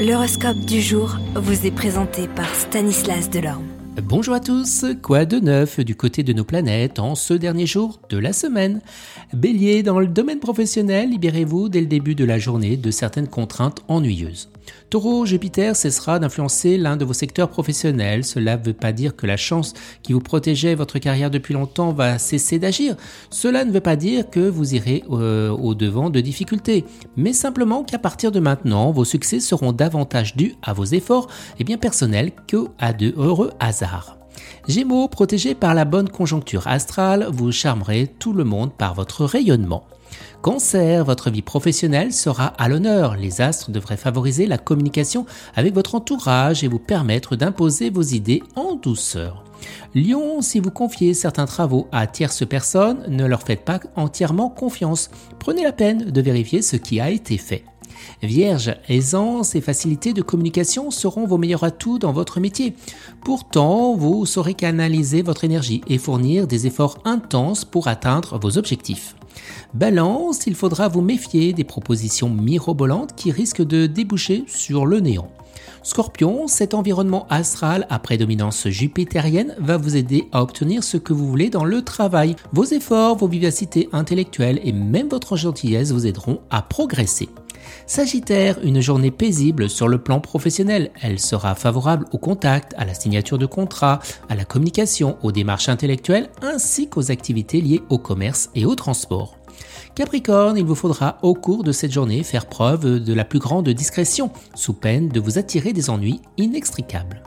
L'horoscope du jour vous est présenté par Stanislas Delorme. Bonjour à tous, quoi de neuf du côté de nos planètes en ce dernier jour de la semaine? Bélier, dans le domaine professionnel, libérez-vous dès le début de la journée de certaines contraintes ennuyeuses. Taureau, Jupiter cessera d'influencer l'un de vos secteurs professionnels. Cela ne veut pas dire que la chance qui vous protégeait votre carrière depuis longtemps va cesser d'agir. Cela ne veut pas dire que vous irez euh, au devant de difficultés, mais simplement qu'à partir de maintenant, vos succès seront davantage dus à vos efforts et bien personnels que à de heureux hasards. Gémeaux, protégé par la bonne conjoncture astrale, vous charmerez tout le monde par votre rayonnement. Cancer, votre vie professionnelle sera à l'honneur. Les astres devraient favoriser la communication avec votre entourage et vous permettre d'imposer vos idées en douceur. Lion, si vous confiez certains travaux à tierces personnes, ne leur faites pas entièrement confiance. Prenez la peine de vérifier ce qui a été fait. Vierge, aisance et facilité de communication seront vos meilleurs atouts dans votre métier. Pourtant, vous saurez canaliser votre énergie et fournir des efforts intenses pour atteindre vos objectifs. Balance, il faudra vous méfier des propositions mirobolantes qui risquent de déboucher sur le néant. Scorpion, cet environnement astral à prédominance jupitérienne va vous aider à obtenir ce que vous voulez dans le travail. Vos efforts, vos vivacités intellectuelles et même votre gentillesse vous aideront à progresser. Sagittaire, une journée paisible sur le plan professionnel. Elle sera favorable au contact, à la signature de contrats, à la communication, aux démarches intellectuelles ainsi qu'aux activités liées au commerce et au transport. Capricorne, il vous faudra au cours de cette journée faire preuve de la plus grande discrétion, sous peine de vous attirer des ennuis inextricables.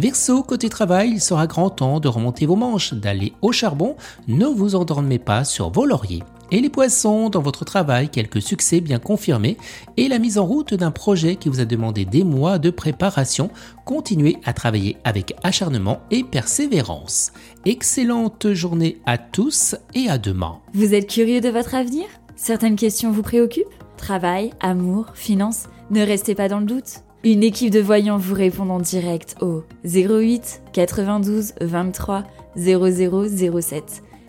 Verseau, côté travail, il sera grand temps de remonter vos manches, d'aller au charbon, ne vous endormez pas sur vos lauriers. Et les poissons, dans votre travail, quelques succès bien confirmés et la mise en route d'un projet qui vous a demandé des mois de préparation, continuez à travailler avec acharnement et persévérance. Excellente journée à tous et à demain. Vous êtes curieux de votre avenir? Certaines questions vous préoccupent? Travail, amour, finances Ne restez pas dans le doute. Une équipe de voyants vous répond en direct au 08 92 23 0007.